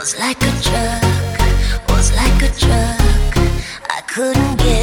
was like a drug, was like a drug. I couldn't get.